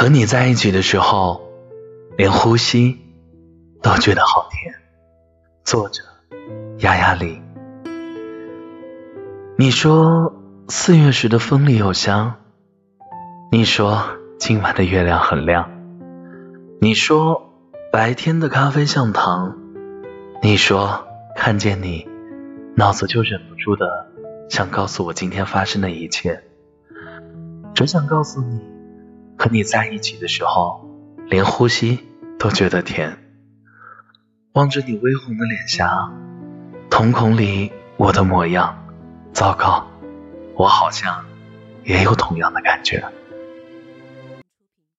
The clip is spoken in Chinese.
和你在一起的时候，连呼吸都觉得好甜。作者：丫丫里。你说四月时的风里有香，你说今晚的月亮很亮，你说白天的咖啡像糖，你说看见你，脑子就忍不住的想告诉我今天发生的一切，只想告诉你，和你在一起的时候，连呼吸都觉得甜。望着你微红的脸颊，瞳孔里我的模样。糟糕，我好像也有同样的感觉。